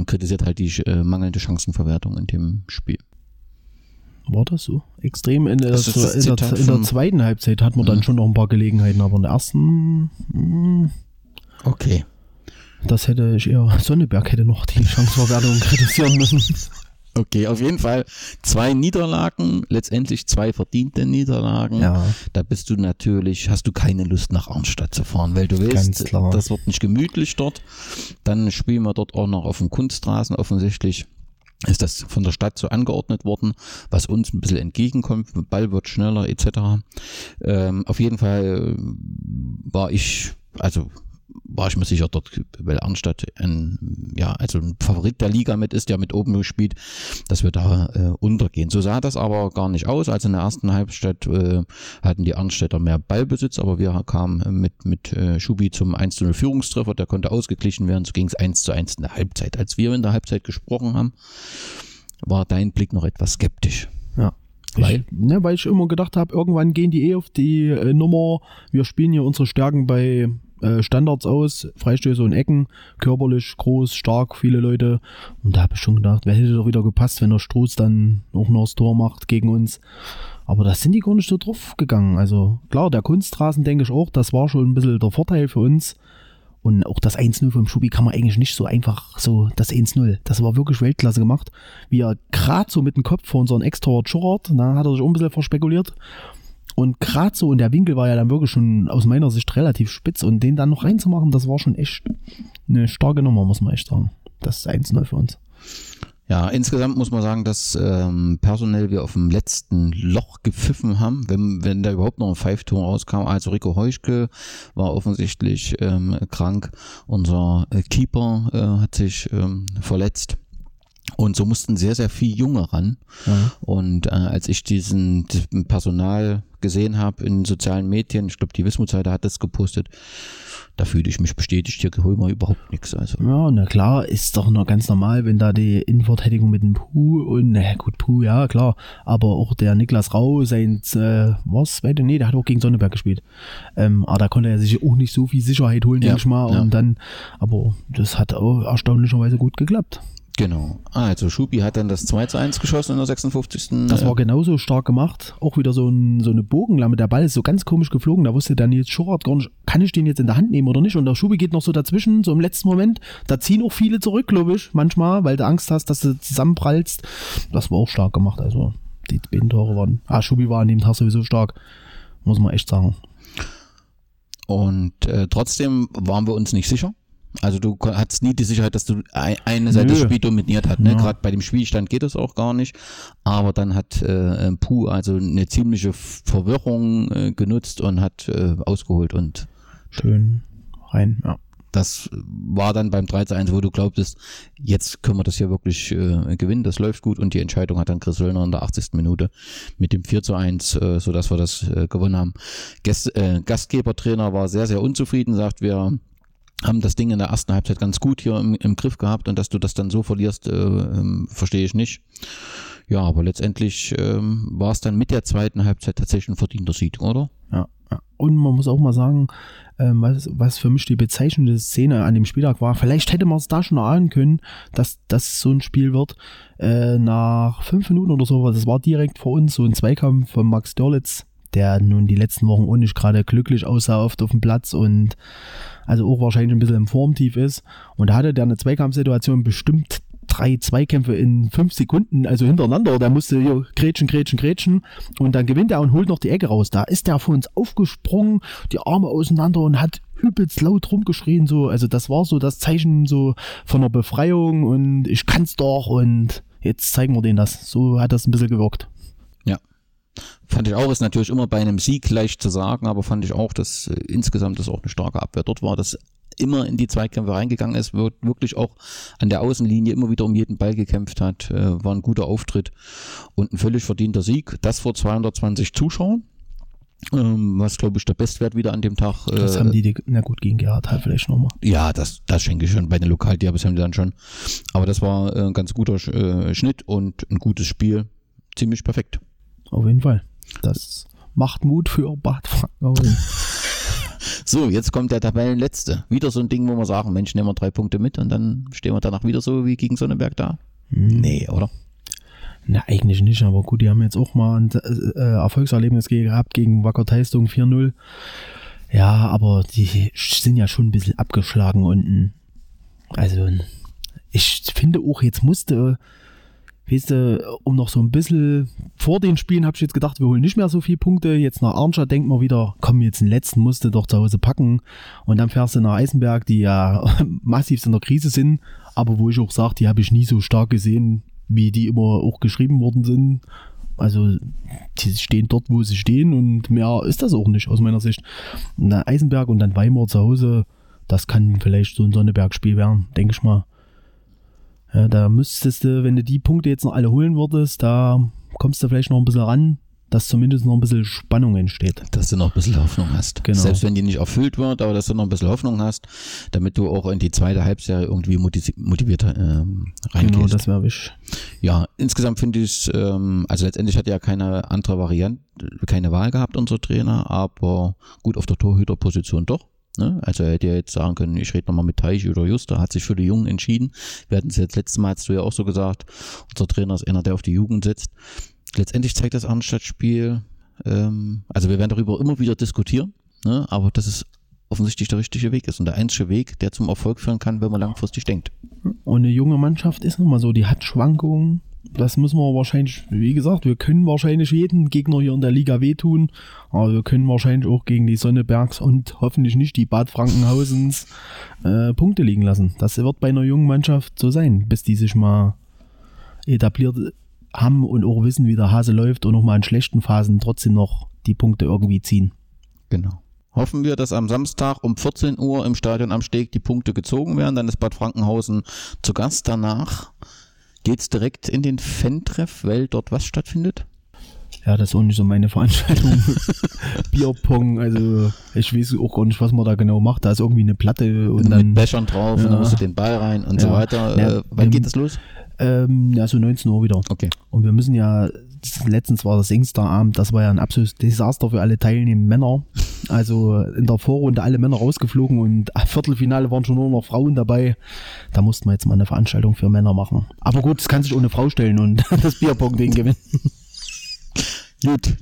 kritisiert halt die äh, mangelnde Chancenverwertung in dem Spiel. War das so? Extrem in der, Das das in der, in der zweiten Halbzeit hat man dann schon noch ein paar Gelegenheiten, aber in der ersten, mh, Okay. das hätte ich eher, Sonneberg hätte noch die Chanceverwertung kritisieren müssen. Okay, auf jeden Fall zwei Niederlagen, letztendlich zwei verdiente Niederlagen. Ja. Da bist du natürlich, hast du keine Lust nach Arnstadt zu fahren, weil du klar. das wird nicht gemütlich dort. Dann spielen wir dort auch noch auf dem Kunstrasen offensichtlich. Ist das von der Stadt so angeordnet worden, was uns ein bisschen entgegenkommt, Ball wird schneller etc. Ähm, auf jeden Fall war ich, also war ich mir sicher dort, weil Arnstadt ein, ja, also ein Favorit der Liga mit ist, der mit oben gespielt, dass wir da äh, untergehen. So sah das aber gar nicht aus. Also in der ersten Halbzeit äh, hatten die Arnstädter mehr Ballbesitz, aber wir kamen mit, mit äh, Schubi zum 1 0 Führungstreffer, der konnte ausgeglichen werden. So ging es 1 zu 1 in der Halbzeit. Als wir in der Halbzeit gesprochen haben, war dein Blick noch etwas skeptisch. Ja. Weil? Ich, ne, weil ich immer gedacht habe, irgendwann gehen die eh auf die äh, Nummer, wir spielen hier unsere Stärken bei äh, Standards aus, Freistöße und Ecken, körperlich, groß, stark, viele Leute. Und da habe ich schon gedacht, wer hätte doch wieder gepasst, wenn der Struß dann auch noch das Tor macht gegen uns. Aber da sind die gar nicht so drauf gegangen. Also klar, der Kunstrasen denke ich auch, das war schon ein bisschen der Vorteil für uns. Und auch das 1-0 vom Schubi kann man eigentlich nicht so einfach so, das 1-0. Das war wirklich Weltklasse gemacht. Wie er gerade so mit dem Kopf vor unseren Ex-Torwart schurrt, da hat er sich auch ein bisschen verspekuliert. Und gerade so, und der Winkel war ja dann wirklich schon aus meiner Sicht relativ spitz. Und den dann noch reinzumachen, das war schon echt eine starke Nummer, muss man echt sagen. Das 1-0 für uns. Ja, insgesamt muss man sagen, dass ähm, personell wir auf dem letzten Loch gepfiffen haben, wenn, wenn da überhaupt noch ein Pfeifton rauskam. Also Rico Heuschke war offensichtlich ähm, krank. Unser äh, Keeper äh, hat sich ähm, verletzt. Und so mussten sehr, sehr viel Junge ran. Ja. Und äh, als ich diesen Personal gesehen habe in sozialen Medien, ich glaube, die Wismut-Seite hat das gepostet, da fühle ich mich bestätigt, hier holen wir überhaupt nichts. Also. Ja, na klar, ist doch noch ganz normal, wenn da die Innenverteidigung mit dem Puh und, na gut, Puh, ja, klar, aber auch der Niklas Rau, sein, äh, was, weiter, nee, der hat auch gegen Sonneberg gespielt. Ähm, aber da konnte er sich auch nicht so viel Sicherheit holen, Ja, denke ich mal, ja. und dann, aber das hat auch erstaunlicherweise gut geklappt. Genau. Also Schubi hat dann das 2 zu 1 geschossen in der 56. Das war genauso stark gemacht. Auch wieder so, ein, so eine Bogenlamme. Der Ball ist so ganz komisch geflogen. Da wusste der Nils Schurart gar nicht, kann ich den jetzt in der Hand nehmen oder nicht? Und der Schubi geht noch so dazwischen, so im letzten Moment. Da ziehen auch viele zurück, glaube ich, manchmal, weil du Angst hast, dass du zusammenprallst. Das war auch stark gemacht. Also die beiden Tore waren. Ah, Schubi war an dem Tag sowieso stark. Muss man echt sagen. Und äh, trotzdem waren wir uns nicht sicher. Also du hattest nie die Sicherheit, dass du ein, eine Seite Nö. Spiel dominiert hat. Ne? Ja. Gerade bei dem Spielstand geht das auch gar nicht. Aber dann hat äh, Puh also eine ziemliche Verwirrung äh, genutzt und hat äh, ausgeholt. Und Schön rein, ja. das war dann beim 3 zu 1, wo du glaubtest, jetzt können wir das hier wirklich äh, gewinnen, das läuft gut. Und die Entscheidung hat dann Chris Wöllner in der 80. Minute mit dem 4 zu 1, äh, sodass wir das äh, gewonnen haben. Gäst, äh, Gastgebertrainer war sehr, sehr unzufrieden, sagt, wir haben das Ding in der ersten Halbzeit ganz gut hier im, im Griff gehabt und dass du das dann so verlierst, äh, ähm, verstehe ich nicht. Ja, aber letztendlich ähm, war es dann mit der zweiten Halbzeit tatsächlich ein verdienter Sieg, oder? Ja. Und man muss auch mal sagen, ähm, was, was für mich die bezeichnende Szene an dem Spieltag war, vielleicht hätte man es da schon ahnen können, dass das so ein Spiel wird. Äh, nach fünf Minuten oder so, das war direkt vor uns so ein Zweikampf von Max Dörlitz, der nun die letzten Wochen auch nicht gerade glücklich aussah oft auf dem Platz und also auch wahrscheinlich ein bisschen im Formtief ist. Und da hatte der eine Zweikampfsituation bestimmt drei Zweikämpfe in fünf Sekunden, also hintereinander. Der musste hier grätschen, grätschen, grätschen. Und dann gewinnt er und holt noch die Ecke raus. Da ist der vor uns aufgesprungen, die Arme auseinander und hat übelst laut rumgeschrien. So. Also das war so das Zeichen so von der Befreiung und ich kann's doch und jetzt zeigen wir denen das. So hat das ein bisschen gewirkt. Fand ich auch, ist natürlich immer bei einem Sieg leicht zu sagen, aber fand ich auch, dass äh, insgesamt das auch eine starke Abwehr dort war, dass immer in die Zweikämpfe reingegangen ist, wird wirklich auch an der Außenlinie immer wieder um jeden Ball gekämpft hat, äh, war ein guter Auftritt und ein völlig verdienter Sieg. Das vor 220 Zuschauern, ähm, was glaube ich der Bestwert wieder an dem Tag. Äh, Das haben die, na gut, gegen Gerhard halt vielleicht nochmal. ja, das, das schenke ich schon. Bei den Lokalderbys haben die dann schon. Aber das war äh, ein ganz guter äh, Schnitt und ein gutes Spiel. ziemlich perfekt. Auf jeden Fall. Das macht Mut für Bad Frankenhausen. So, jetzt kommt der Tabellenletzte. Wieder so ein Ding, wo wir sagen, Mensch, nehmen wir drei Punkte mit und dann stehen wir danach wieder so wie gegen Sonnenberg da. Nee, oder? Na, eigentlich nicht, aber gut, die haben jetzt auch mal ein äh, Erfolgserlebnis gehabt gegen Wacker Teistung 4-0. Ja, aber die sind ja schon ein bisschen abgeschlagen unten. Also, ich finde auch, jetzt musste, weißt du, um noch so ein bisschen vor den Spielen habe ich jetzt gedacht, wir holen nicht mehr so viele Punkte. Jetzt nach Arnstadt denkt man wieder, komm, jetzt den letzten musste doch zu Hause packen. Und dann fährst du nach Eisenberg, die ja massiv in der Krise sind, aber wo ich auch sage, die habe ich nie so stark gesehen, wie die immer auch geschrieben worden sind. Also die stehen dort, wo sie stehen und mehr ist das auch nicht aus meiner Sicht. Und Eisenberg und dann Weimar zu Hause, das kann vielleicht so ein Sonneberg-Spiel werden, denke ich mal. Ja, da müsstest du, wenn du die Punkte jetzt noch alle holen würdest, da kommst du vielleicht noch ein bisschen ran, dass zumindest noch ein bisschen Spannung entsteht. Dass du noch ein bisschen Hoffnung hast. Genau. Selbst wenn die nicht erfüllt wird, aber dass du noch ein bisschen Hoffnung hast, damit du auch in die zweite Halbserie irgendwie motiv motiviert ähm, reingehst. Genau, das wäre wichtig. Ja, insgesamt finde ich ähm, also letztendlich hat ja keine andere Variante, keine Wahl gehabt, unser Trainer, aber gut auf der Torhüterposition doch. Ne? Also er hätte ja jetzt sagen können, ich rede nochmal mit Teich oder Juster, hat sich für die Jungen entschieden. Wir hatten es jetzt letztes Mal, hast du ja auch so gesagt, unser Trainer ist einer, der auf die Jugend setzt. Letztendlich zeigt das Arnstadt-Spiel, ähm, also wir werden darüber immer wieder diskutieren, ne? aber dass es offensichtlich der richtige Weg ist und der einzige Weg, der zum Erfolg führen kann, wenn man langfristig denkt. Und eine junge Mannschaft ist nun mal so, die hat Schwankungen. Das müssen wir wahrscheinlich, wie gesagt, wir können wahrscheinlich jeden Gegner hier in der Liga wehtun, aber wir können wahrscheinlich auch gegen die Sonnebergs und hoffentlich nicht die Bad Frankenhausens äh, Punkte liegen lassen. Das wird bei einer jungen Mannschaft so sein, bis die sich mal etabliert haben und auch wissen, wie der Hase läuft und auch mal in schlechten Phasen trotzdem noch die Punkte irgendwie ziehen. Genau. Hoffen wir, dass am Samstag um 14 Uhr im Stadion am Steg die Punkte gezogen werden. Dann ist Bad Frankenhausen zu Gast. Danach geht's direkt in den Fan-Treff, weil dort was stattfindet. Ja, das ist auch nicht so meine Veranstaltung. Bierpong, also ich weiß auch gar nicht, was man da genau macht. Da ist irgendwie eine Platte und dann. Mit Bechern drauf und Ja. dann musst du den Ball rein und so Ja. weiter. Ja, äh, wann ähm, geht das los? Ähm, ja, so 19 Uhr wieder. Okay. Und wir müssen ja, letztens war das Inkster-Abend, das war ja ein absolutes Desaster für alle teilnehmenden Männer. Also in der Vorrunde alle Männer rausgeflogen und Viertelfinale waren schon nur noch Frauen dabei. Da mussten wir jetzt mal eine Veranstaltung für Männer machen. Aber gut, es kann sich ohne Frau stellen und das Bierpong-Ding gewinnen. Gut.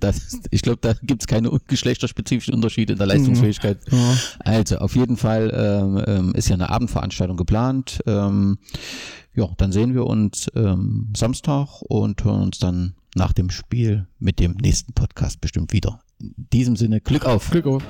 Das ist, ich glaube, da gibt's keine geschlechterspezifischen Unterschiede in der Leistungsfähigkeit. Ja. Also, auf jeden Fall ähm, ähm, ist ja eine Abendveranstaltung geplant. Ähm, ja, dann sehen wir uns ähm, Samstag und hören uns dann nach dem Spiel mit dem nächsten Podcast bestimmt wieder. In diesem Sinne, Glück auf. Glück auf.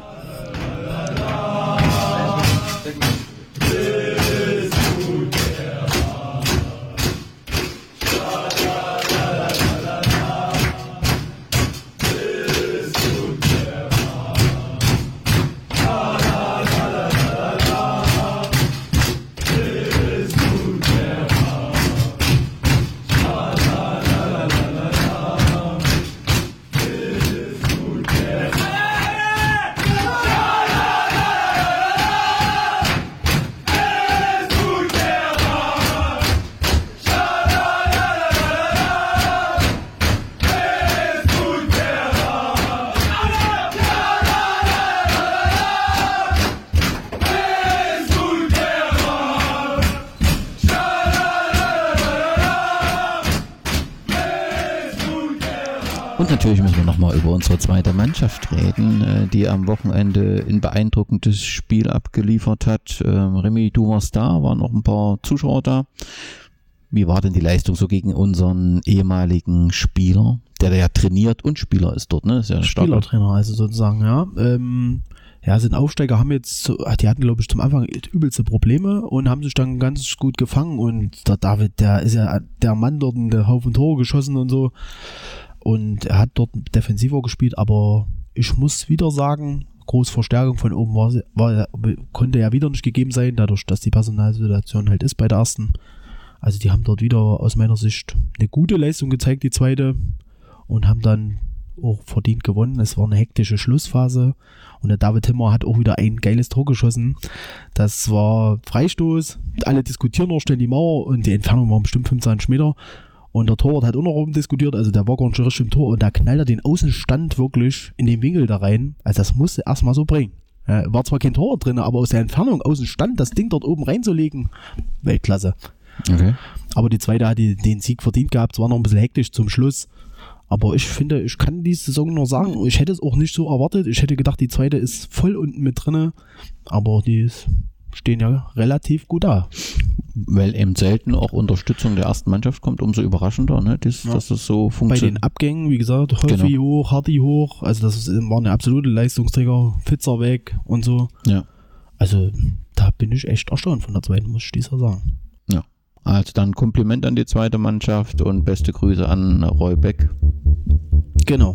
Mannschaft reden, äh, die am Wochenende ein beeindruckendes Spiel abgeliefert hat. Ähm, Remy, du warst da, waren noch ein paar Zuschauer da. Wie war denn die Leistung so gegen unseren ehemaligen Spieler, der ja trainiert und Spieler ist dort, ne? Ist ja Spielertrainer, also sozusagen, ja. Ähm, ja, sind Aufsteiger, haben jetzt, die hatten, glaube ich, zum Anfang übelste Probleme und haben sich dann ganz gut gefangen. Und der David, der ist ja der Mann dort der Haufen Tore geschossen und so. Und er hat dort defensiver gespielt, aber ich muss wieder sagen, große Verstärkung von oben war, war, konnte ja wieder nicht gegeben sein, dadurch, dass die Personalsituation halt ist bei der ersten. Also die haben dort wieder aus meiner Sicht eine gute Leistung gezeigt, die zweite, und haben dann auch verdient gewonnen. Es war eine hektische Schlussphase und der David Timmer hat auch wieder ein geiles Tor geschossen. Das war Freistoß. Alle diskutieren noch, stellen die Mauer und die Entfernung war bestimmt 25 Meter. Und der Torwart hat auch noch rumdiskutiert, also der war gar nicht richtig im Tor und da knallt er den Außenstand wirklich in den Winkel da rein. Also das musste erstmal so bringen. Ja, war zwar kein Torwart drin, aber aus der Entfernung, Außenstand, das Ding dort oben reinzulegen, Weltklasse. Okay. Aber die zweite hat die, den Sieg verdient gehabt, es war noch ein bisschen hektisch zum Schluss. Aber ich finde, ich kann die Saison nur sagen, ich hätte es auch nicht so erwartet. Ich hätte gedacht, die zweite ist voll unten mit drinne, aber die ist, stehen ja relativ gut da. Weil eben selten auch Unterstützung der ersten Mannschaft kommt, umso überraschender, ne? Das, Ja. dass das so Bei funktioniert. den Abgängen, wie gesagt, Hoffi Genau. hoch, Hardy hoch, also das waren ja absolute Leistungsträger, Pizza weg und so. Ja. Also da bin ich echt erstaunt von der zweiten, muss ich dieser sagen. ja. Also dann Kompliment an die zweite Mannschaft und beste Grüße an Roy Beck. Genau.